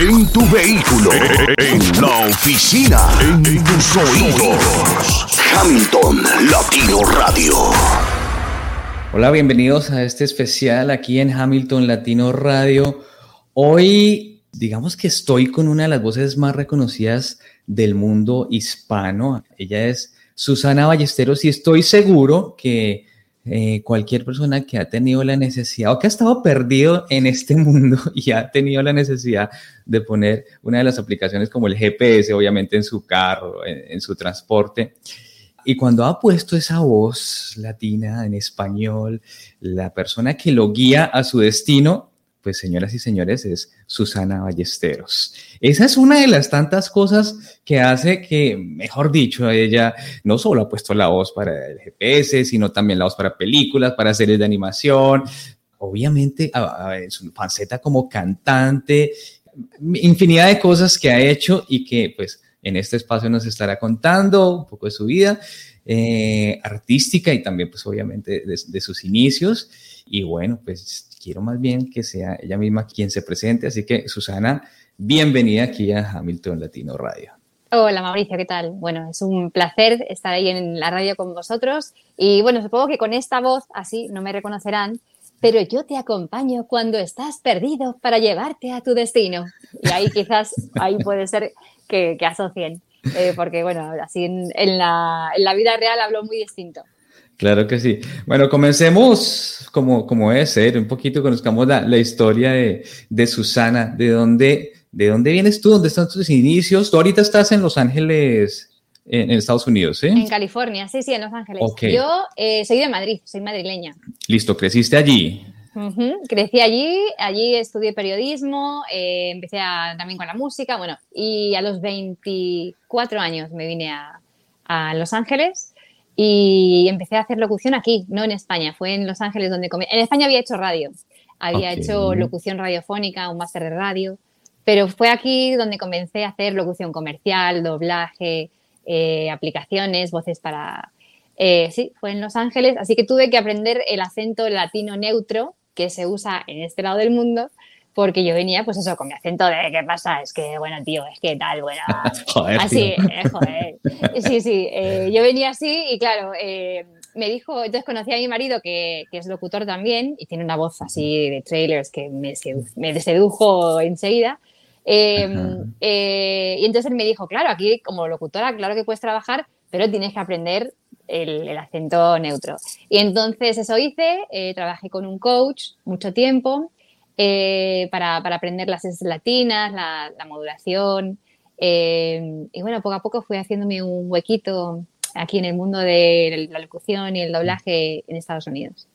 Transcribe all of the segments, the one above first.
En tu vehículo, en la oficina, en tus oídos. Hamilton Latino Radio. Hola, bienvenidos a este especial aquí en Hamilton Latino Radio. Hoy, digamos que estoy con una de las voces más reconocidas del mundo hispano. Ella es Susana Ballesteros y estoy seguro que eh, cualquier persona que ha tenido la necesidad o que ha estado perdido en este mundo y ha tenido la necesidad de poner una de las aplicaciones como el GPS, obviamente en su carro, en, en su transporte. Y cuando ha puesto esa voz latina en español, la persona que lo guía a su destino, pues señoras y señores, es Susana Ballesteros. Esa es una de las tantas cosas que hace que, mejor dicho, ella no solo ha puesto la voz para el GPS, sino también la voz para películas, para series de animación, obviamente a, su faceta como cantante, infinidad de cosas que ha hecho y que pues en este espacio nos estará contando un poco de su vida eh, artística y también pues obviamente de sus inicios. Y bueno, pues quiero más bien que sea ella misma quien se presente. Así que, Susana, bienvenida aquí a Hamilton Latino Radio. Hola Mauricio, ¿qué tal? Bueno, es un placer estar ahí en la radio con vosotros y bueno, supongo que con esta voz así no me reconocerán, pero yo te acompaño cuando estás perdido para llevarte a tu destino. Y ahí quizás, ahí puede ser que, que asocien, eh, porque bueno, así en, en, la, en la vida real hablo muy distinto. Claro que sí. Bueno, comencemos como, como debe ser, un poquito conozcamos la, la historia de, de, Susana, de dónde, de dónde vienes tú, dónde están tus inicios. Tú ahorita estás en Los Ángeles, en, en Estados Unidos, ¿sí? En California, sí, sí, en Los Ángeles. Okay. Yo eh, soy de Madrid, soy madrileña. Listo, creciste allí. Uh -huh. Crecí allí, allí estudié periodismo, eh, empecé a, también con la música, bueno, y a los 24 años me vine a, a Los Ángeles y empecé a hacer locución aquí, no en España, fue en Los Ángeles donde comí. En España había hecho radio, había okay. hecho locución radiofónica, un máster de radio, pero fue aquí donde comencé a hacer locución comercial, doblaje, eh, aplicaciones, voces para... Eh, sí, fue en Los Ángeles, así que tuve que aprender el acento latino neutro que se usa en este lado del mundo porque yo venía, pues eso, con mi acento de ¿qué pasa? Es que, bueno, tío, es que tal, bueno. joder, así, eh, joder. Sí, sí, eh, yo venía así y claro, eh, me dijo, entonces conocí a mi marido que, que, es locutor también y tiene una voz así de trailers que me, me sedujo enseguida. y entonces él me dijo, claro, aquí como locutora, claro que puedes trabajar, pero tienes que aprender el, el acento neutro. Y entonces eso hice, trabajé con un coach mucho tiempo eh, para, para, aprender las S latinas, la, la modulación. Eh, y bueno, poco a poco fui haciéndome un huequito aquí en el mundo de la locución y el doblaje en Estados Unidos.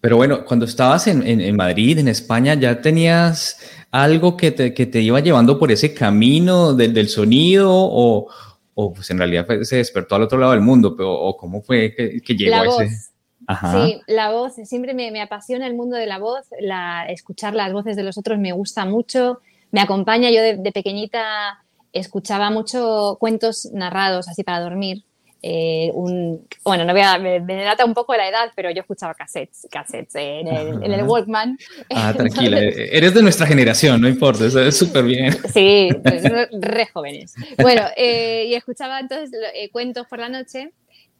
Pero bueno, cuando estabas en, en, en Madrid, en España, ¿ya tenías algo que te, que te iba llevando por ese camino del, del sonido o, o, pues en realidad se despertó al otro lado del mundo? Pero, ¿O cómo fue que, que llegó la a voz. Ajá. Sí, la voz, siempre me, me, apasiona el mundo de la voz, la, escuchar las voces de los otros me gusta mucho, me acompaña, yo de, de pequeñita escuchaba mucho cuentos narrados así para dormir. Eh, un, bueno, no voy a, me, me, data un poco la edad, pero yo escuchaba cassettes, cassettes en el, en el Walkman. Ah, tranquila, eres de nuestra generación, no importa, eso es súper bien. Sí, re jóvenes. Bueno, eh, y escuchaba entonces eh, cuentos por la noche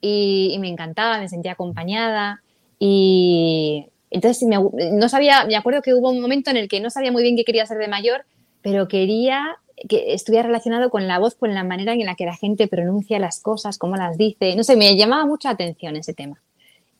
y, y, me encantaba, me sentía acompañada y entonces me, no sabía, me acuerdo que hubo un momento en el que no sabía muy bien qué quería ser de mayor, pero quería que estuviera relacionado con la voz, con la manera en la que la gente pronuncia las cosas, cómo las dice, no sé, me llamaba mucha atención ese tema.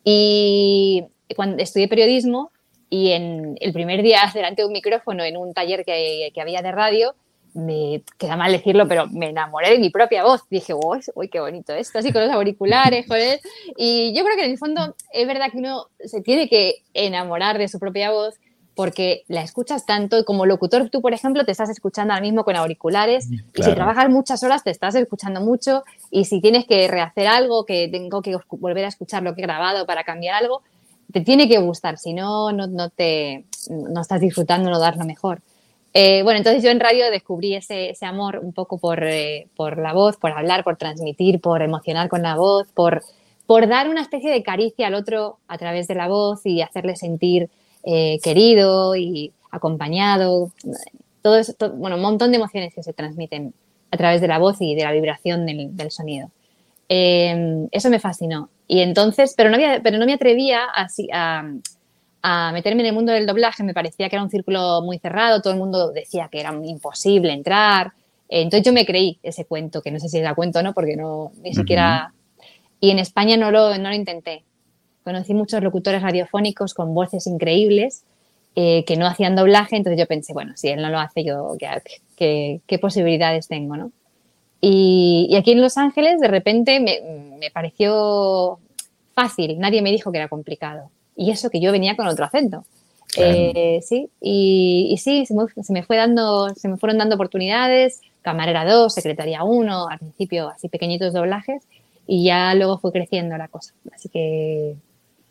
Y cuando estudié periodismo y en el primer día delante de un micrófono en un taller que, que había de radio, me queda mal decirlo, pero me enamoré de mi propia voz. Dije, uy, uy, qué bonito esto, así con los auriculares, joder. Y yo creo que en el fondo es verdad que uno se tiene que enamorar de su propia voz porque la escuchas tanto y como locutor tú, por ejemplo, te estás escuchando ahora mismo con auriculares y si Claro. trabajas muchas horas te estás escuchando mucho y si tienes que rehacer algo, que tengo que volver a escuchar lo que he grabado para cambiar algo, te tiene que gustar, si no, no, no te, no estás disfrutando, no das lo mejor. Eh, bueno, entonces yo en radio descubrí ese, ese amor un poco por, eh, por la voz, por hablar, por transmitir, por emocionar con la voz, por, por dar una especie de caricia al otro a través de la voz y hacerle sentir eh, querido y acompañado. Todo eso, to- bueno, un montón de emociones que se transmiten a través de la voz y de la vibración del, sonido. Eso me fascinó. Y entonces, pero no, había- pero no me atrevía así a, a meterme en el mundo del doblaje, me parecía que era un círculo muy cerrado, todo el mundo decía que era imposible entrar. Entonces yo me creí ese cuento, que no sé si era cuento o no, porque no, ni siquiera... Y en España no lo, no lo intenté. Conocí muchos locutores radiofónicos con voces increíbles eh, que no hacían doblaje, entonces yo pensé, bueno, si él no lo hace, yo qué, qué- qué posibilidades tengo, ¿no? Y, y aquí en Los Ángeles, de repente, me, me pareció fácil, nadie me dijo que era complicado. Y eso que yo venía con otro acento. Claro. Eh, sí, y, y sí, se me, se me fue dando, se me fueron dando oportunidades, camarera 2, secretaría 1, al principio así pequeñitos doblajes, y ya luego fue creciendo la cosa. Así que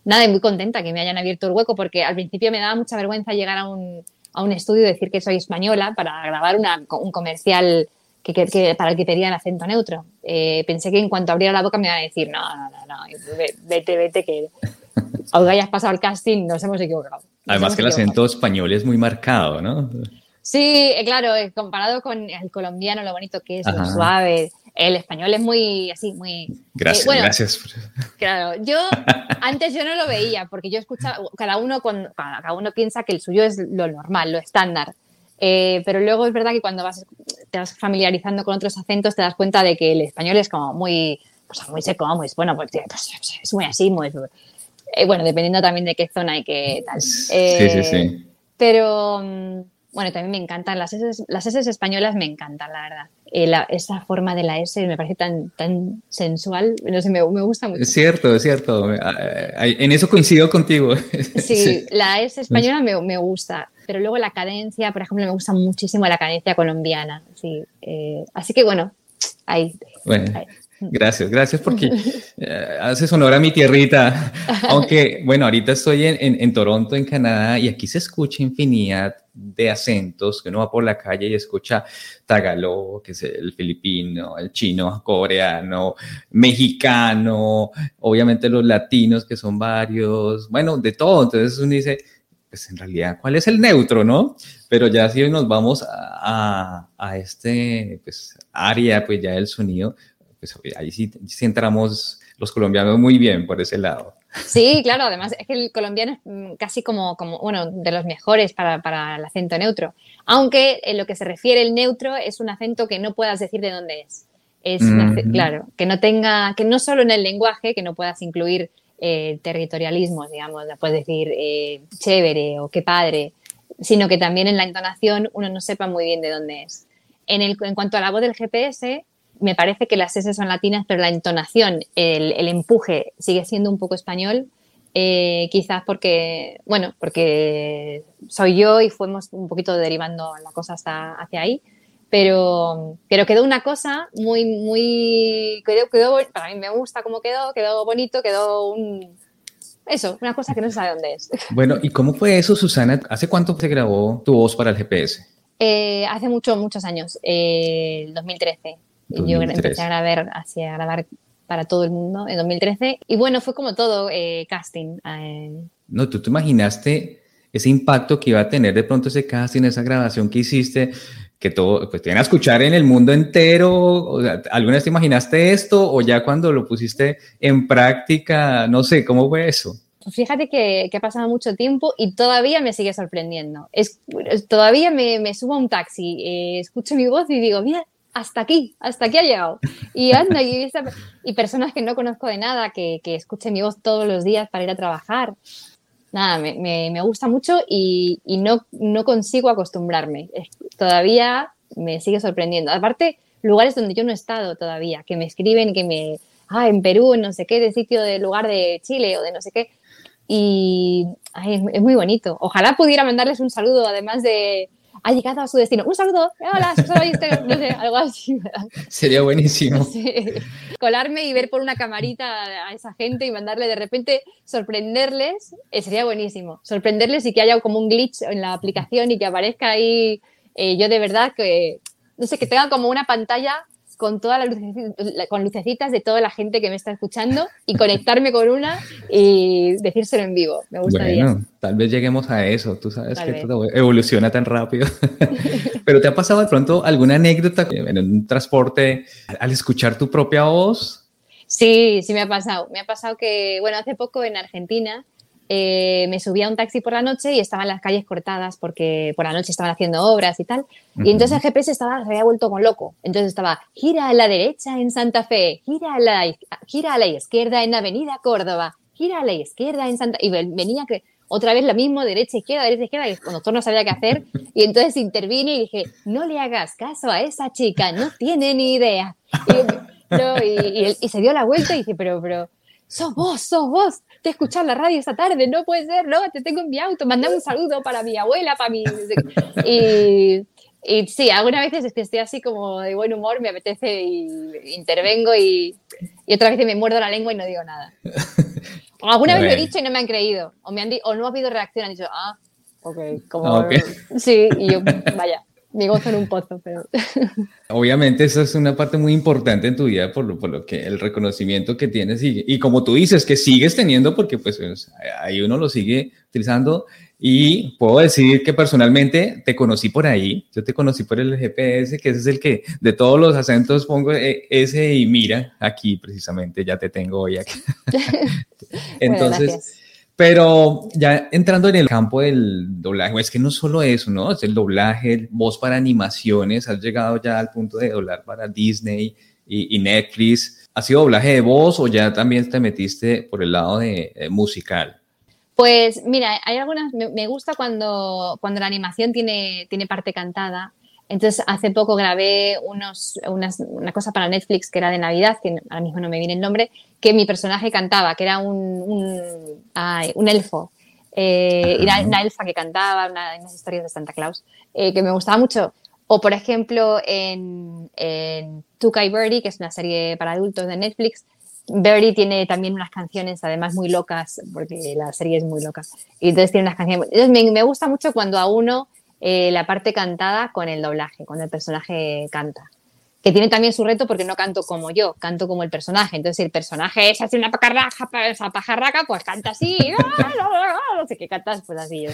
nada, muy contenta que me hayan abierto el hueco, porque al principio me daba mucha vergüenza llegar a un, a un estudio y decir que soy española para grabar una- un comercial que, que- que- para el que pedían acento neutro. Eh, pensé que en cuanto abriera la boca me iban a decir, no, no, no, no, ve- vete, vete, que aunque hayas pasado el casting, nos hemos equivocado. Nos Además hemos que el equivocado". acento español es muy marcado, ¿no? Sí, eh, claro, eh, comparado con el colombiano, lo bonito que es, lo Ajá. suave. El español es muy así, muy. Gracias, eh, bueno, gracias. Claro, yo antes yo no lo veía porque yo escuchaba, cada uno, con, cada uno piensa que el suyo es lo normal, lo estándar. Eh, pero luego es verdad que cuando vas, te vas familiarizando con otros acentos te das cuenta de que el español es como muy, pues, muy seco, muy, bueno, pues, pues, es muy así, muy, eh, bueno, dependiendo también de qué zona y qué tal. Sí, Eh, sí, sí. Pero mm, bueno, también me encantan las S, las S españolas, me encantan, la verdad. Eh, la- esa forma de la S me parece tan, tan sensual, no sé, me, me gusta mucho. Es cierto, es cierto. En eso coincido contigo. Sí, la S española me, me gusta, pero luego la cadencia, por ejemplo, me gusta muchísimo la cadencia colombiana. Sí, eh, así que bueno, ahí. Bueno, ahí. Gracias, gracias porque eh, haces honor a mi tierrita. Aunque, bueno, ahorita estoy en, en- en Toronto, en Canadá, y aquí se escucha infinidad de acentos, que uno va por la calle y escucha tagalog, que es el filipino, el chino, coreano, mexicano, obviamente los latinos, que son varios, bueno, de todo. Entonces uno dice, pues en realidad, ¿cuál es el neutro, no? Pero ya si nos vamos a, a- a este, pues, área, pues ya del sonido, pues ahí sí, sí entramos los colombianos muy bien por ese lado. Sí, claro, además es que el colombiano es mm, casi como, como bueno, de los mejores para, para el acento neutro. Aunque en lo que se refiere el neutro es un acento que no puedas decir de dónde es. Es claro, que no tenga, que no solo en el lenguaje, que no puedas incluir eh, territorialismos, digamos, puedes decir eh, chévere o qué padre, sino que también en la entonación uno no sepa muy bien de dónde es. En, el, en cuanto a la voz del GPS, me parece que las S son latinas, pero la entonación, el, empuje sigue siendo un poco español. Eh, quizás porque, bueno, porque soy yo y fuimos un poquito derivando la cosa hasta hacia ahí, pero, pero quedó una cosa muy, muy, quedó, quedó, para mí me gusta cómo quedó, quedó bonito, quedó un, eso, una cosa que no se sabe dónde es. Bueno, ¿y cómo fue eso, Susana? ¿Hace cuánto se grabó tu voz para el GPS? Eh, hace muchos, muchos años, eh, el eh, 2013. Yo empecé a grabar, así, a grabar para todo el mundo en 2013. Y bueno, fue como todo eh, casting. Eh. No, tú te imaginaste ese impacto que iba a tener de pronto ese casting, esa grabación que hiciste, que todo, pues te iban a escuchar en el mundo entero. O sea, ¿Alguna vez te imaginaste esto o ya cuando lo pusiste en práctica? No sé, ¿cómo fue eso? Fíjate que, que ha pasado mucho tiempo y todavía me sigue sorprendiendo. Es, todavía me, me subo a un taxi, eh, escucho mi voz y digo, mira, hasta aquí, hasta aquí ha llegado. Y anda, y, esa- y personas que no conozco de nada, que, que escuchen mi voz todos los días para ir a trabajar. Nada, me, me- me gusta mucho y, y no, no consigo acostumbrarme. Todavía me sigue sorprendiendo. Aparte, lugares donde yo no he estado todavía, que me escriben, que me, ah, en Perú, en no sé qué, de sitio de lugar de Chile o de no sé qué y ay, es muy bonito. Ojalá pudiera mandarles un saludo, además de ha llegado a su destino. Un saludo, hola, no sé, algo así. Sería buenísimo. Sí. Colarme y ver por una camarita a esa gente y mandarle de repente sorprenderles, eh, sería buenísimo. Sorprenderles y que haya como un glitch en la aplicación y que aparezca ahí eh, yo de verdad que, no sé, que tenga como una pantalla con todas las lucecitas, con lucecitas de toda la gente que me está escuchando y conectarme con una y decírselo en vivo. Me gustaría. Bueno, tal vez lleguemos a eso. Tú sabes Tal que vez. todo evoluciona tan rápido. Pero ¿te ha pasado de pronto alguna anécdota en un transporte al escuchar tu propia voz? Sí, sí me ha pasado. Me ha pasado que, bueno, hace poco en Argentina eh, me subí a un taxi por la noche y estaban las calles cortadas porque por la noche estaban haciendo obras y tal. Y entonces el GPS estaba, se había vuelto con loco. Entonces estaba, gira a la derecha en Santa Fe, gira a la, gira a la izquierda en Avenida Córdoba, gira a la izquierda en Santa... Y ven- venía que otra vez lo mismo, derecha, izquierda, derecha, izquierda, y el conductor no sabía qué hacer. Y entonces intervine y dije, no le hagas caso a esa chica, no tiene ni idea. Y, no, y, y él- y se dio la vuelta y dice, pero, pero, sos vos, sos vos, te he escuchado en la radio esta tarde, no puede ser, no, te tengo en mi auto, mandame un saludo para mi abuela, para mi... Y, y sí, algunas veces es que estoy así como de buen humor, me apetece y intervengo y, y otras veces me muerdo la lengua y no digo nada. O alguna vez lo he dicho y no me han creído, o, me han o no ha habido reacción, han dicho, ah, ok, como... Ah, ok. Sí, y yo, vaya, me gozo en un pozo, pero... Obviamente esa es una parte muy importante en tu vida por lo, por lo que el reconocimiento que tienes y, y como tú dices, que sigues teniendo porque pues es- ahí uno lo sigue utilizando. Y puedo decir que personalmente te conocí por ahí, yo te conocí por el GPS, que ese es el que de todos los acentos pongo eh, ese y mira, aquí precisamente ya te tengo hoy aquí. Entonces... Pero ya entrando en el campo del doblaje, es que no solo eso, ¿no? Es el doblaje, voz para animaciones, has llegado ya al punto de doblar para Disney y, Netflix. ¿Ha sido doblaje de voz o ya también te metiste por el lado de eh, musical? Pues mira, hay algunas, me, me gusta cuando, cuando la animación tiene, tiene parte cantada. Entonces, hace poco grabé unos, unas, una cosa para Netflix que era de Navidad, que ahora mismo no me viene el nombre, que mi personaje cantaba, que era un, un, ay, un elfo. Eh, era una elfa que cantaba, una, unas historias de Santa Claus, eh, que me gustaba mucho. O, por ejemplo, en, en Tuca y Birdie, que es una serie para adultos de Netflix, Birdie tiene también unas canciones, además muy locas, porque la serie es muy loca. Y entonces tiene unas canciones. Entonces me, me gusta mucho cuando a uno eh, la parte cantada con el doblaje, cuando el personaje canta. Que tiene también su reto porque no canto como yo, canto como el personaje. Entonces, si el personaje es así una pajarraca, esa pajarraca, pues canta así. no sé qué cantas, pues así.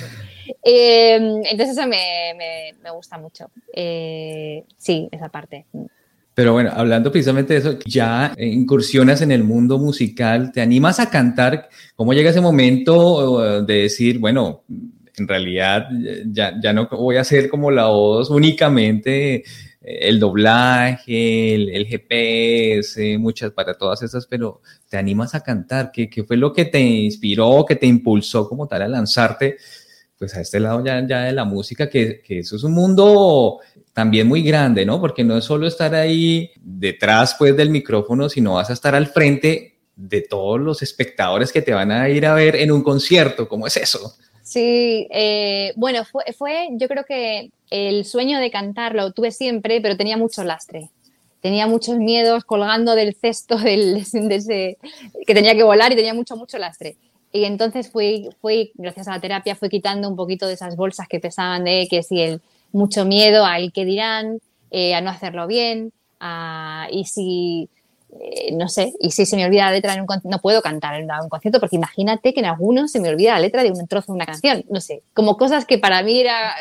Eh, entonces, eso me, me, me gusta mucho. Eh, sí, esa parte. Pero bueno, hablando precisamente de eso, ya incursionas en el mundo musical, ¿te animas a cantar? ¿Cómo llega ese momento eh, de decir, bueno, en realidad ya, ya no voy a ser como la voz únicamente eh, el doblaje, el, el GPS, muchas para todas esas, pero te animas a cantar? ¿Qué, ¿Qué fue lo que te inspiró, que te impulsó como tal a lanzarte? Pues a este lado ya, ya de la música, que, que eso es un mundo también muy grande, ¿no? Porque no es solo estar ahí detrás pues del micrófono, sino vas a estar al frente de todos los espectadores que te van a ir a ver en un concierto. ¿Cómo es eso? Sí, eh, bueno, fue, fue, yo creo que el sueño de cantar lo tuve siempre, pero tenía mucho lastre. Tenía muchos miedos colgando del cesto del, de que tenía que volar y tenía mucho, mucho lastre. Y entonces fui, fui, gracias a la terapia, fui quitando un poquito de esas bolsas que pesaban de que si el mucho miedo al que dirán, eh, a no hacerlo bien, a, y si, eh, no sé, y si se me olvida la letra, en un, no puedo cantar en un concierto, porque imagínate que en algunos se me olvida la letra de un trozo de una canción, no sé, como cosas que para mí era,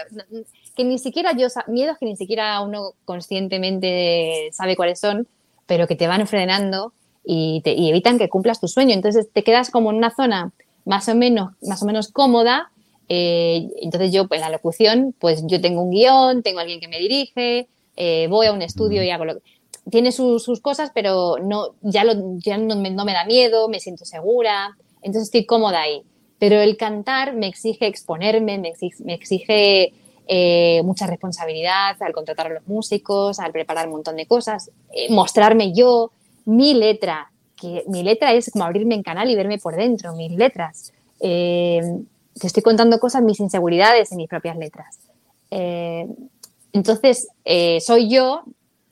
que ni siquiera yo, miedos que ni siquiera uno conscientemente sabe cuáles son, pero que te van frenando y, te, y evitan que cumplas tu sueño. Entonces te quedas como en una zona más o menos, más o menos cómoda. Eh, entonces yo, en la locución, pues yo tengo un guion, tengo alguien que me dirige, eh, voy a un estudio y hago lo que... Tiene sus, cosas, pero no, ya, lo, no, me, da miedo, me siento segura, entonces estoy cómoda ahí. Pero el cantar me exige exponerme, me exige, eh, mucha responsabilidad al contratar a los músicos, al preparar un montón de cosas, eh, mostrarme yo, mi letra, que mi letra es como abrirme en canal y verme por dentro, mis letras. eh, te estoy contando cosas, mis inseguridades en mis propias letras. Entonces, soy yo.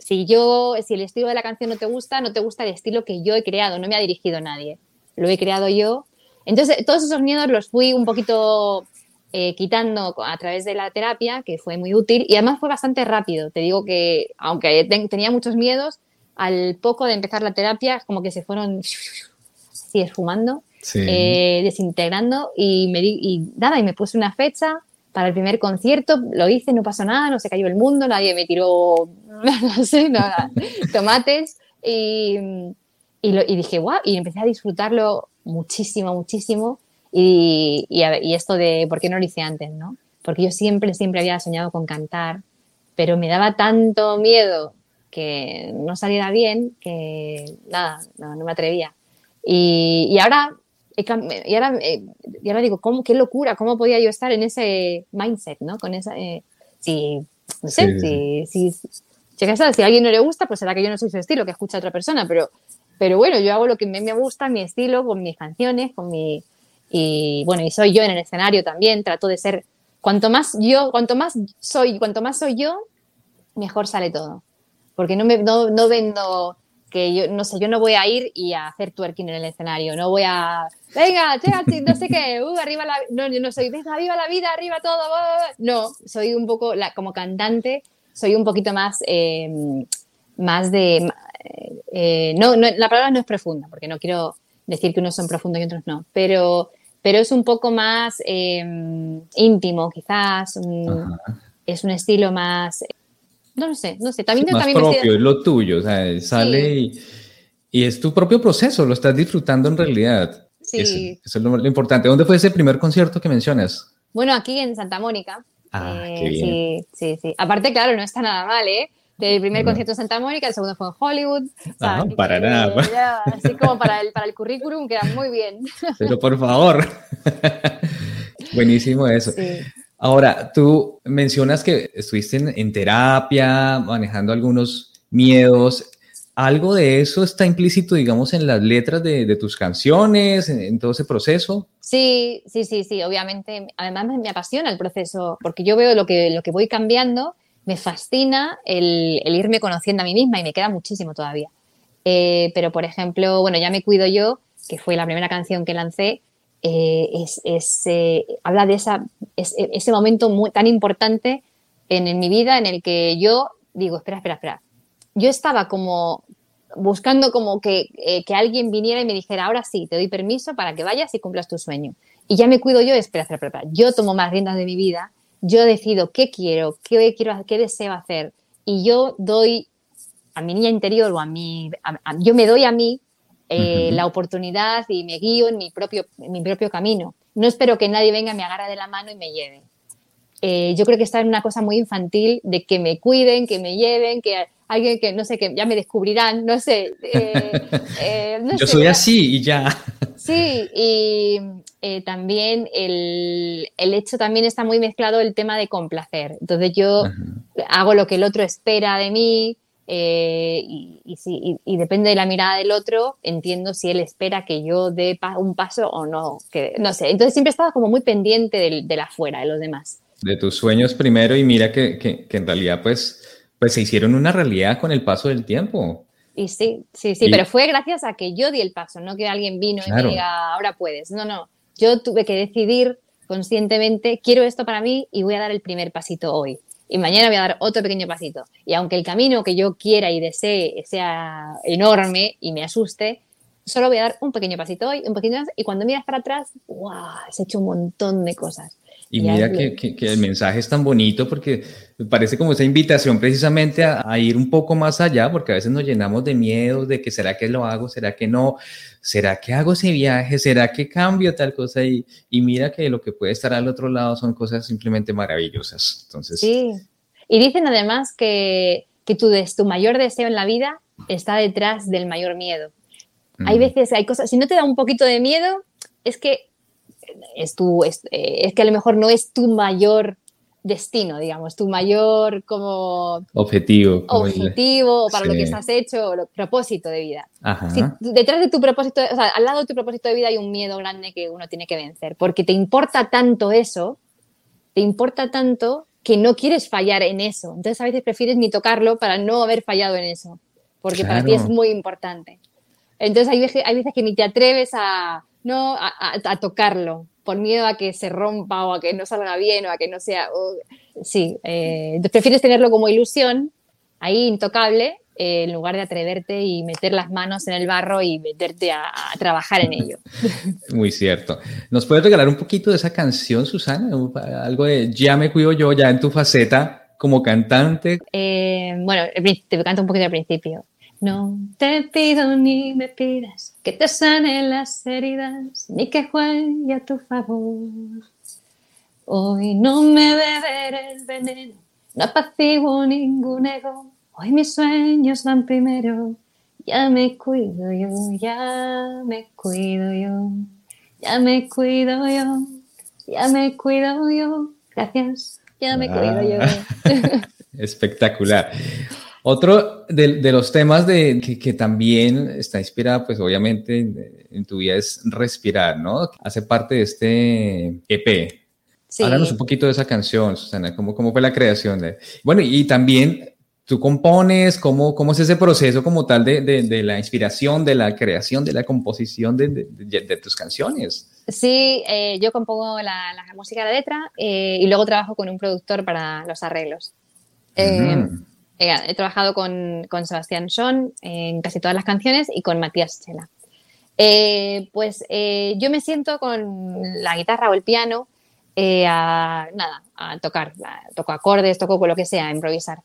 Si yo, si el estilo de la canción no te gusta, no te gusta el estilo que yo he creado, no me ha dirigido nadie. Lo he creado yo. Entonces, todos esos miedos los fui un poquito eh, quitando a través de la terapia, que fue muy útil y además fue bastante rápido. Te digo que, aunque tenía muchos miedos, al poco de empezar la terapia, como que se fueron así esfumando, eh, desintegrando y me y nada, y me puse una fecha para el primer concierto, lo hice, no pasó nada, no se cayó el mundo, nadie me tiró, no sé, nada, tomates y, y, lo, y dije, guau, y empecé a disfrutarlo muchísimo, muchísimo y, y, esto de por qué no lo hice antes, ¿no? Porque yo siempre, siempre había soñado con cantar, pero me daba tanto miedo que no saliera bien que nada, no, me atrevía. Y, y ahora y ahora, eh, y ahora digo, ¿cómo, qué locura, cómo podía yo estar en ese mindset, ¿no? Con esa, eh, si, no sé, si, si, si, a alguien no le gusta, pues será que yo no soy su estilo, que escucha a otra persona, pero, pero bueno, yo hago lo que me, me gusta, mi estilo, con mis canciones, con mi, y bueno, y soy yo en el escenario también, trato de ser, cuanto más yo, cuanto más soy, cuanto más soy yo, mejor sale todo, porque no, me, no, no vendo que yo, no sé, yo no voy a ir y a hacer twerking en el escenario, no voy a, venga, no sé qué, uh, arriba la, no, yo no soy, venga, viva la vida, arriba todo, no, soy un poco, la, como cantante, soy un poquito más, em, más de, eh, no, no, la palabra no es profunda, porque no quiero decir que unos son profundos y otros no, pero, pero es un poco más em, íntimo, quizás, es un estilo más no lo sé, no sé. También, es más también propio, es lo tuyo, o sea, sale y, y, es tu propio proceso, lo estás disfrutando en realidad. Sí. Eso, es lo, importante. ¿Dónde fue ese primer concierto que mencionas? Bueno, aquí en Santa Mónica. Ah, eh, qué bien. Sí, sí, sí. Aparte, claro, no está nada mal, ¿eh? El primer concierto en Santa Mónica, el segundo fue en Hollywood. Ah, para nada. así como para el, para el currículum, queda muy bien. Pero por favor. Buenísimo eso. Sí. Ahora, tú mencionas que estuviste en, terapia, manejando algunos miedos. ¿Algo de eso está implícito, digamos, en las letras de, tus canciones, en, todo ese proceso? Sí, sí, sí, sí, obviamente. Además me, apasiona el proceso, porque yo veo lo que, lo que voy cambiando, me fascina el, irme conociendo a mí misma y me queda muchísimo todavía. Eh, pero, por ejemplo, bueno, ya me cuido yo, que fue la primera canción que lancé, eh, es, eh, habla de esa, ese momento muy, tan importante en, mi vida en el que yo digo, espera, espera, espera. Yo estaba como buscando como que, eh, que, alguien viniera y me dijera, ahora sí, te doy permiso para que vayas y cumplas tu sueño. Y ya me cuido yo, espera, espera, espera. Yo tomo más riendas de mi vida, yo decido qué quiero, qué, quiero, qué deseo hacer. Y yo doy a mi niña interior o a mí, yo me doy a mí eh, la oportunidad y me guío en mi, propio, mi propio camino. No espero que nadie venga, me agarre de la mano y me lleve. Eh, yo creo que está en una cosa muy infantil de que me cuiden, que me lleven, que alguien que no sé, que ya me descubrirán, no sé. Eh, yo soy así y ya. Sí, y también el, el, hecho también está muy mezclado el tema de complacer. Entonces yo hago lo que el otro espera de mí, eh, y, depende de la mirada del otro, entiendo si él espera que yo dé un paso o no, que, no sé. Entonces siempre he estado como muy pendiente de, de la afuera, de los demás. De tus sueños primero y mira que, que, en realidad pues, pues se hicieron una realidad con el paso del tiempo. Y sí, sí, sí, pero fue gracias a que yo di el paso, no que alguien vino y me diga, ahora puedes. No, no, yo tuve que decidir conscientemente, quiero esto para mí y voy a dar el primer pasito hoy y mañana voy a dar otro pequeño pasito. Y aunque el camino que yo quiera y desee sea enorme y me asuste, solo voy a dar un pequeño pasito hoy, un más, y cuando miras para atrás, ¡wow! Has hecho un montón de cosas. Y, mira que, que, el mensaje es tan bonito porque parece como esa invitación precisamente a, ir un poco más allá, porque a veces nos llenamos de miedo, de que será que lo hago, será que no, será que hago ese viaje, será que cambio tal cosa y, y mira que lo que puede estar al otro lado son cosas simplemente maravillosas. Entonces, sí, y dicen además que, que tu, tu mayor deseo en la vida está detrás del mayor miedo. Hay veces, hay cosas, si no te da un poquito de miedo, es que es, tu, es, eh, es, que a lo mejor no es tu mayor destino, digamos, tu mayor como objetivo, objetivo para lo que estás hecho, o propósito de vida. detrás de tu propósito, o sea, al lado de tu propósito de vida hay un miedo grande que uno tiene que vencer, porque te importa tanto eso, te importa tanto que no quieres fallar en eso. Entonces a veces prefieres ni tocarlo para no haber fallado en eso, porque para ti es muy importante. Entonces hay veces, hay veces que ni te atreves a, no, a tocarlo, por miedo a que se rompa o a que no salga bien o a que no sea... sí, eh, prefieres tenerlo como ilusión, ahí intocable, eh, en lugar de atreverte y meter las manos en el barro y meterte a, trabajar en ello. Muy cierto. ¿Nos puedes regalar un poquito de esa canción, Susana? Algo de Ya me cuido yo, ya en tu faceta como cantante. Eh, bueno, te canto un poquito al principio. No te pido ni me pidas que te sane las heridas, ni que juegue a tu favor. Hoy no me beberé el veneno, no apaciguo ningún ego. Hoy mis sueños van primero. Ya me cuido yo, ya me cuido yo, ya me cuido yo, ya me cuido yo. Gracias, ya me cuido yo. Ah. Espectacular. Otro de, los temas de, que, también está inspirada, pues obviamente en, tu vida es respirar, ¿no? Hace parte de este EP. Sí. Háblanos un poquito de esa canción, Susana, ¿cómo, cómo fue la creación? De, bueno, y también tú compones, ¿cómo, cómo es ese proceso como tal de, de, la inspiración, de la creación, de la composición de, tus canciones? Sí, eh, yo compongo la, la, música de la letra eh, y luego trabajo con un productor para los arreglos. Eh, he trabajado con, con Sebastián Schon en casi todas las canciones y con Matías Chela. Eh, pues eh, yo me siento con la guitarra o el piano eh, a, nada, a tocar, toco acordes, toco con lo que sea, a improvisar.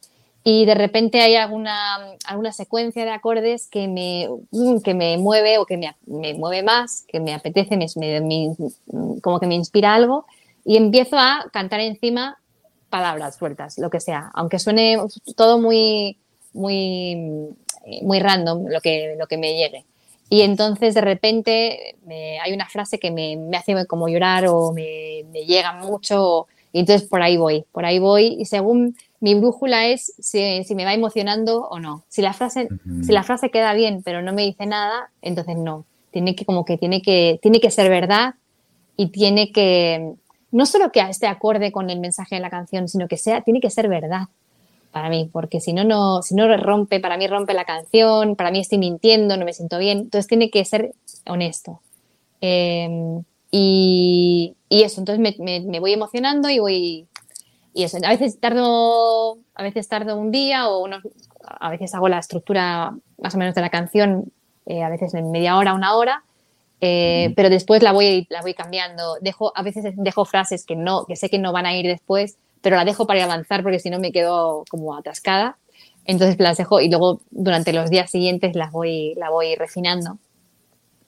Y de repente hay alguna, alguna secuencia de acordes que me, mm, que me mueve o que me, me mueve más, que me apetece, me, me, como que me inspira algo y empiezo a cantar encima palabras sueltas, lo que sea, aunque suene todo muy, muy, muy random lo que, lo que me llegue. Y entonces de repente hay una frase que me, me, hace como llorar o me, me, llega mucho y entonces por ahí voy, por ahí voy y según mi brújula es si, si me va emocionando o no. Si la, frase, si la frase queda bien pero no me dice nada, entonces no. Tiene que como que tiene que, tiene que ser verdad y tiene que, no solo que esté acorde con el mensaje de la canción, sino que sea, tiene que ser verdad para mí, porque si no, no, si no rompe, para mí rompe la canción, para mí estoy mintiendo, no me siento bien, entonces tiene que ser honesto. Em, y, eso, entonces me, voy emocionando y voy, y eso, a veces tardo, a veces tardo un día o a veces hago la estructura más o menos de la canción, eh, a veces en media hora, una hora, eh, pero después la voy, la voy cambiando. Dejo, a veces dejo frases que, no, que sé que no van a ir después, pero la dejo para avanzar porque si no me quedo como atascada. Entonces las dejo y luego durante los días siguientes las voy, la voy refinando.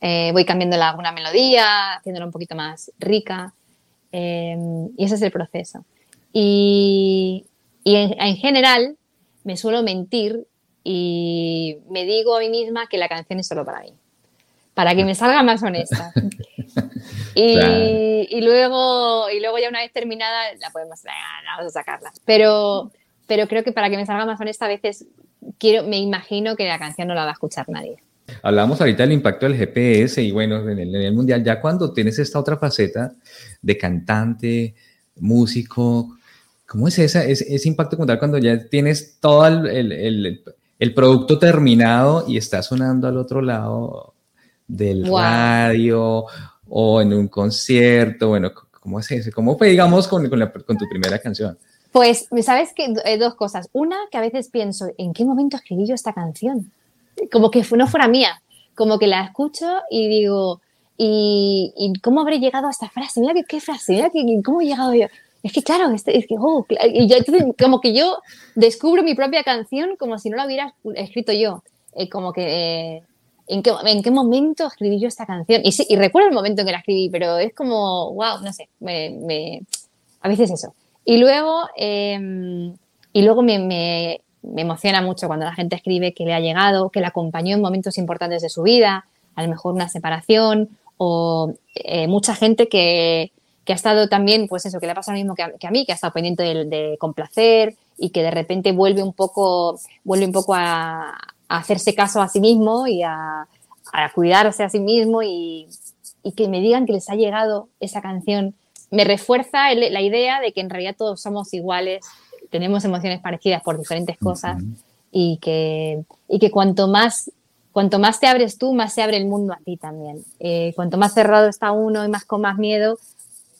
Eh, voy cambiando alguna melodía, haciéndola un poquito más rica. Eh, y ese es el proceso. Y, y en, en general me suelo mentir y me digo a mí misma que la canción es solo para mí para que me salga más honesta. y, luego, y luego ya una vez terminada la podemos vamos a sacarla. Pero, pero creo que para que me salga más honesta a veces quiero, me imagino que la canción no la va a escuchar nadie. Hablamos ahorita del impacto del GPS y bueno, en el, mundial, ya cuando tienes esta otra faceta de cantante, músico, ¿cómo es esa, ese, impacto como tal cuando ya tienes todo el, el, el, producto terminado y está sonando al otro lado? Del radio o en un concierto? Bueno, ¿cómo es eso? ¿Cómo fue, digamos, con, con, tu primera canción? Pues, ¿sabes qué? Eh, dos cosas. Una, que a veces pienso, ¿en qué momento escribí yo esta canción? Como que no fuera mía. Como que la escucho y digo, ¿y, cómo habré llegado a esta frase? Mira qué frase, mira cómo he llegado yo. Es que claro, es que, oh, y yo, como que yo descubro mi propia canción como si no la hubiera escrito yo. Eh, como que eh, ¿En qué, ¿en qué, momento escribí yo esta canción? Y, sí, recuerdo el momento en que la escribí, pero es como, wow, no sé, a veces eso. Y luego, em, y luego me, me, emociona mucho cuando la gente escribe que le ha llegado, que le acompañó en momentos importantes de su vida, a lo mejor una separación, o eh, mucha gente que, que ha estado también, pues eso, que le ha pasado lo mismo que a, mí, que ha estado pendiente de, complacer y que de repente vuelve un poco, vuelve un poco a, hacerse caso a sí mismo y a, cuidarse a sí mismo y, que me digan que les ha llegado esa canción. Me refuerza la idea de que en realidad todos somos iguales, tenemos emociones parecidas por diferentes cosas y, que, y que cuanto más cuanto más te abres tú, más se abre el mundo a ti también. Eh, cuanto más cerrado está uno y más con más miedo,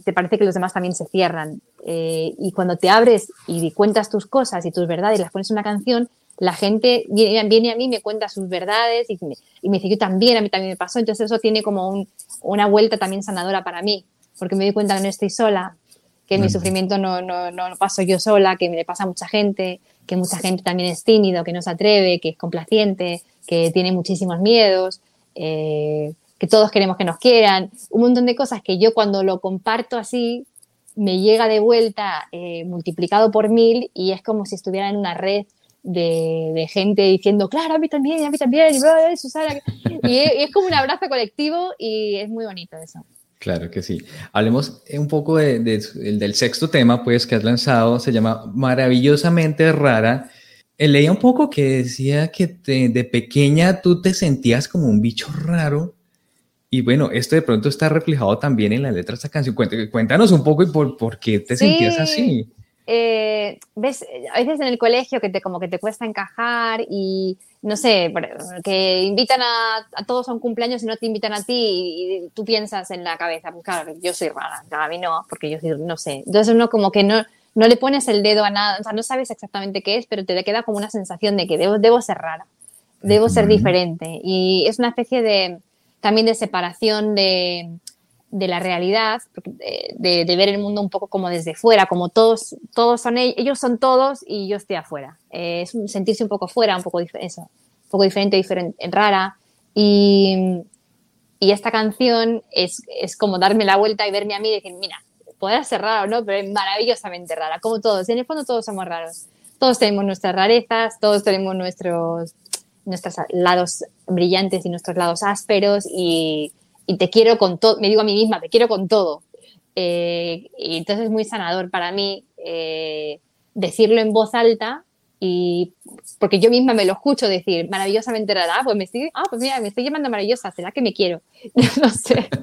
te parece que los demás también se cierran. Eh, y cuando te abres y cuentas tus cosas y tus verdades y las pones en una canción, la gente viene, a mí, me cuenta sus verdades y me, dice, yo también, a mí también me pasó. Entonces eso tiene como una vuelta también sanadora para mí, porque me doy cuenta que no estoy sola, que mi sufrimiento no, no, no, paso yo sola, que me le pasa a mucha gente, que mucha gente también es tímido, que no se atreve, que es complaciente, que tiene muchísimos miedos, eh, que todos queremos que nos quieran, un montón de cosas que yo cuando lo comparto así me llega de vuelta eh, multiplicado por mil y es como si estuviera en una red de, gente diciendo, claro, a mí también, a mí también, y, Susana. y, es, como un abrazo colectivo y es muy bonito eso. Claro que sí. Hablemos un poco del sexto tema, pues, que has lanzado, se llama Maravillosamente Rara eh, leía un poco que decía que de pequeña tú te sentías como un bicho raro. Y bueno, esto de pronto está reflejado también en la letra de esta canción. Cuéntanos un poco y por, por qué te sentías así. Eh, ves, a veces en el colegio que te como que te cuesta encajar y no sé, que invitan a, todos a un cumpleaños y no te invitan a ti y, tú piensas en la cabeza, pues claro, yo soy rara, a mí no, porque yo soy, no sé. Entonces uno como que no, no le pones el dedo a nada, o sea, no sabes exactamente qué es, pero te queda como una sensación de que debo, debo ser rara, debo ser diferente. Y es una especie de, también de separación de, de la realidad, de, ver el mundo un poco como desde fuera, como todos, todos son ellos, ellos son todos y yo estoy afuera. Eh, es sentirse un poco fuera, un poco, eso, un poco diferente, diferente, rara. Y, y esta canción es, es, como darme la vuelta y verme a mí y decir, mira, podrá ser raro, ¿no? Pero es maravillosamente rara, como todos. En el fondo todos somos raros. Todos tenemos nuestras rarezas, todos tenemos nuestros, nuestros lados brillantes y nuestros lados ásperos y, y te quiero con todo, me digo a mí misma, te quiero con todo. Eh, y entonces es muy sanador para mí eh, decirlo en voz alta y porque yo misma me lo escucho decir maravillosamente rara, pues me estoy, ah, pues mira, me estoy llamando maravillosa, ¿será que me quiero? no sé.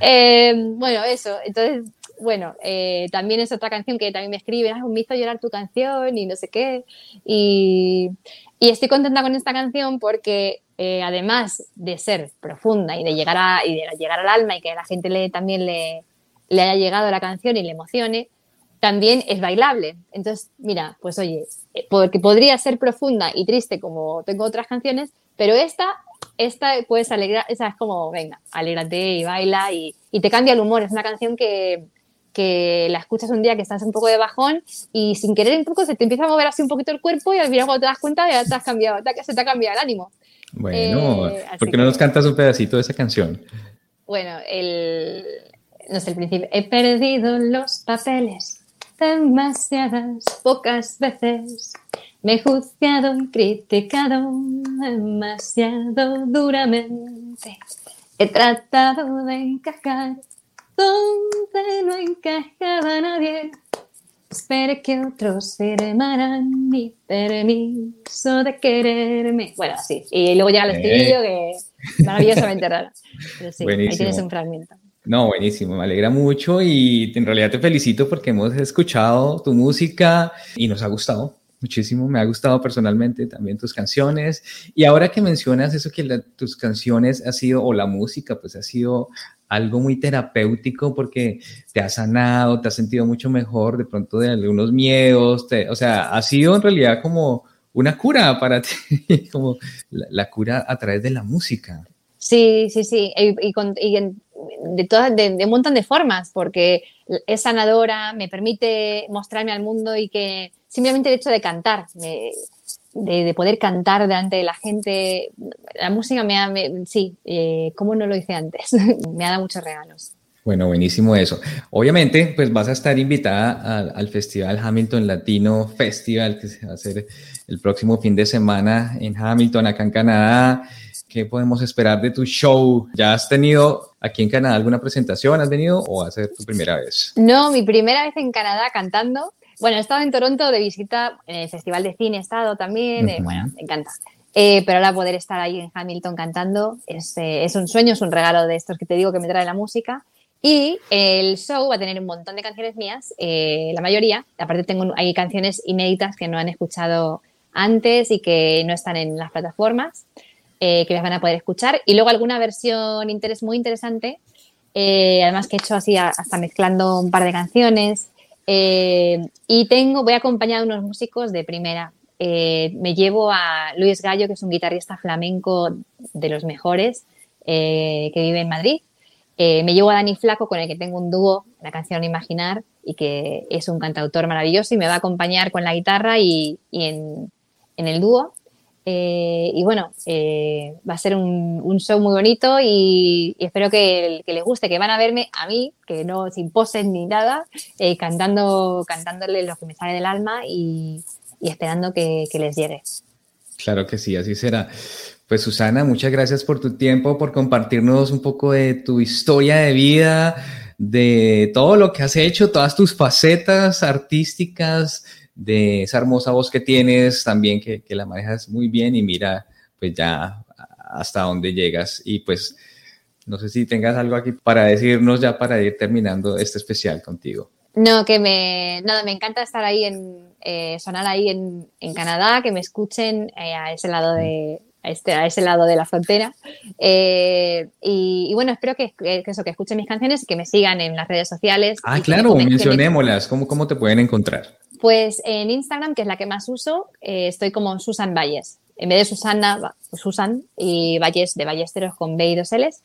Eh, bueno, eso. Entonces, bueno, eh, también es otra canción que también me escribe, ah, me hizo llorar tu canción y no sé qué. Y, estoy contenta con esta canción porque eh, además de ser profunda y de llegar, a, y de llegar al alma y que a la gente le, también le, le haya llegado la canción y le emocione, también es bailable. Entonces, mira, pues oye, porque podría ser profunda y triste como tengo otras canciones, pero esta esta puedes alegrar, esa es como, venga, alégrate y baila y, te cambia el humor. Es una canción que, la escuchas un día que estás un poco de bajón y sin querer un poco se te empieza a mover así un poquito el cuerpo y al final cuando te das cuenta ya te has cambiado, se te ha cambiado el ánimo. Bueno, eh, ¿por qué no nos cantas un pedacito de esa canción? Bueno, el, no sé, el principio. He perdido los papeles demasiadas pocas veces me he juzgado y criticado demasiado duramente. He tratado de encajar donde no encajaba nadie. Espero que otros firmaran mi permiso de quererme. Bueno, así. Y luego llega el estribillo que maravillosamente raro. Pero sí, ahí tienes un fragmento. No, buenísimo, me alegra mucho y en realidad te felicito porque hemos escuchado tu música y nos ha gustado muchísimo, me ha gustado personalmente también tus canciones. Y ahora que mencionas eso, que tus canciones ha sido, o la música, pues ha sido algo muy terapéutico porque te ha sanado, te has sentido mucho mejor de pronto de algunos miedos, o sea, ha sido en realidad como una cura para ti, como la, cura a través de la música. Sí, sí, sí, y, con, de, todas, de, de un montón de formas, porque es sanadora, me permite mostrarme al mundo y que simplemente el hecho de cantar, de, poder cantar delante de la gente, la música me ha, sí, eh, como no lo hice antes, me ha dado muchos regalos. Bueno, buenísimo eso. Obviamente, pues vas a estar invitada al, Festival Hamilton Latino Festival, que se va a hacer el próximo fin de semana en Hamilton, acá en Canadá ¿Qué podemos esperar de tu show? ¿Ya has tenido aquí en Canadá alguna presentación? ¿Has venido o va a ser tu primera vez? No, mi primera vez en Canadá cantando. Bueno, he estado en Toronto de visita, en el Festival de Cine he estado también, eh, Ujú. bueno, me encanta. Eh, pero ahora poder estar ahí en Hamilton cantando es, eh, es un sueño, es un regalo de estos que te digo que me trae la música. Y el show va a tener un montón de canciones mías, eh, la mayoría. Aparte tengo hay canciones inéditas que no han escuchado antes y que no están en las plataformas, que las van a poder escuchar. Y luego alguna versión interés, muy interesante, además que he hecho así a- hasta mezclando un par de canciones. Eh, y tengo, voy acompañado de unos músicos de primera. Eh, me llevo a Luis Gallo, que es un guitarrista flamenco de los mejores, eh, que vive en Madrid. Me llevo a Dani Flaco, con el que tengo un dúo, la canción Imaginar, y que es un cantautor maravilloso y me va a acompañar con la guitarra y, en el dúo. Eh, y bueno, eh, va a ser un, un show muy bonito y, espero que, les guste, que van a verme a mí, que no sin poses ni nada, eh, cantando, cantándole lo que me sale del alma y, y esperando que, que les llegue. Claro que sí, así será. Pues Susana, muchas gracias por tu tiempo, por compartirnos un poco de tu historia de vida, de todo lo que has hecho, todas tus facetas artísticas, de esa hermosa voz que tienes también, que, que la manejas muy bien y mira, pues ya hasta dónde llegas. Y pues no sé si tengas algo aquí para decirnos ya para ir terminando este especial contigo. No, que me, nada, me encanta estar ahí en, eh, sonar ahí en, en Canadá, que me escuchen eh, a ese lado de, a, este, a ese lado de la frontera. Eh, y, y bueno, espero que, que eso, que escuchen mis canciones y que me sigan en las redes sociales. Ah, me claro, me- mencionémoslas. ¿Cómo, ¿Cómo te pueden encontrar? Pues en Instagram, que es la que más uso, eh, estoy como Susan Valles. En vez de Susana, Susan y Valles de Ballesteros con B y dos L's.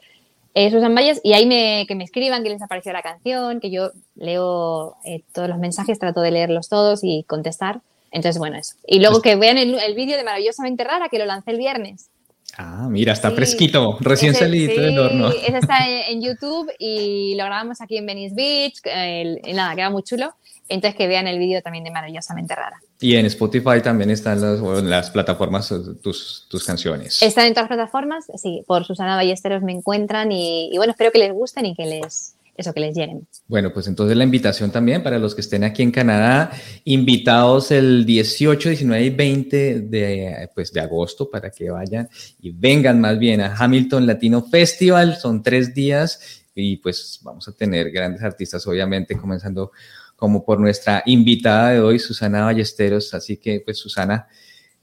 eh, Susan Valles, y ahí me, que me escriban qué les ha parecido la canción, que yo leo eh, todos los mensajes, trato de leerlos todos y contestar. Entonces, bueno, eso. Y luego que vean el, el vídeo de Maravillosamente Rara, que lo lancé el viernes. Ah, mira, está Sí. fresquito, recién Ese- salido sí, del horno. Ese está en, en YouTube y lo grabamos aquí en Venice Beach. el- y nada, queda muy chulo. Entonces que vean el vídeo también de Maravillosamente Rara. Y en Spotify también están las, en las plataformas eh, tus, tus canciones. Están en todas las plataformas, sí, por Susana Ballesteros me encuentran y, y bueno, espero que les gusten y que les, eso, que les lleguen. Bueno, pues entonces la invitación también para los que estén aquí en Canadá, invitados el 18, 19 y 20 de, pues, de agosto para que vayan y vengan más bien a Hamilton Latino Festival. Son tres días y pues vamos a tener grandes artistas, obviamente, comenzando como por nuestra invitada de hoy, Susana Ballesteros. Así que, pues, Susana,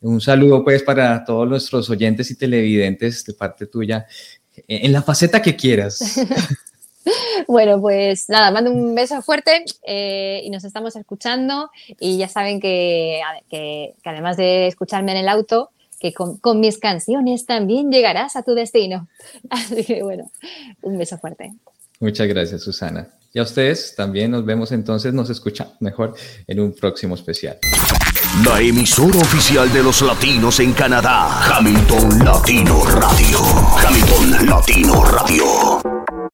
un saludo pues para todos nuestros oyentes y televidentes de parte tuya, en la faceta que quieras. Bueno, pues nada, mando un beso fuerte eh, y nos estamos escuchando y ya saben que, que, que además de escucharme en el auto, que con, con mis canciones también llegarás a tu destino. Así que bueno, un beso fuerte. Muchas gracias, Susana. Y a ustedes también nos vemos entonces, nos escuchan mejor en un próximo especial. La emisora oficial de los latinos en Canadá. Hamilton Latino Radio. Hamilton Latino Radio.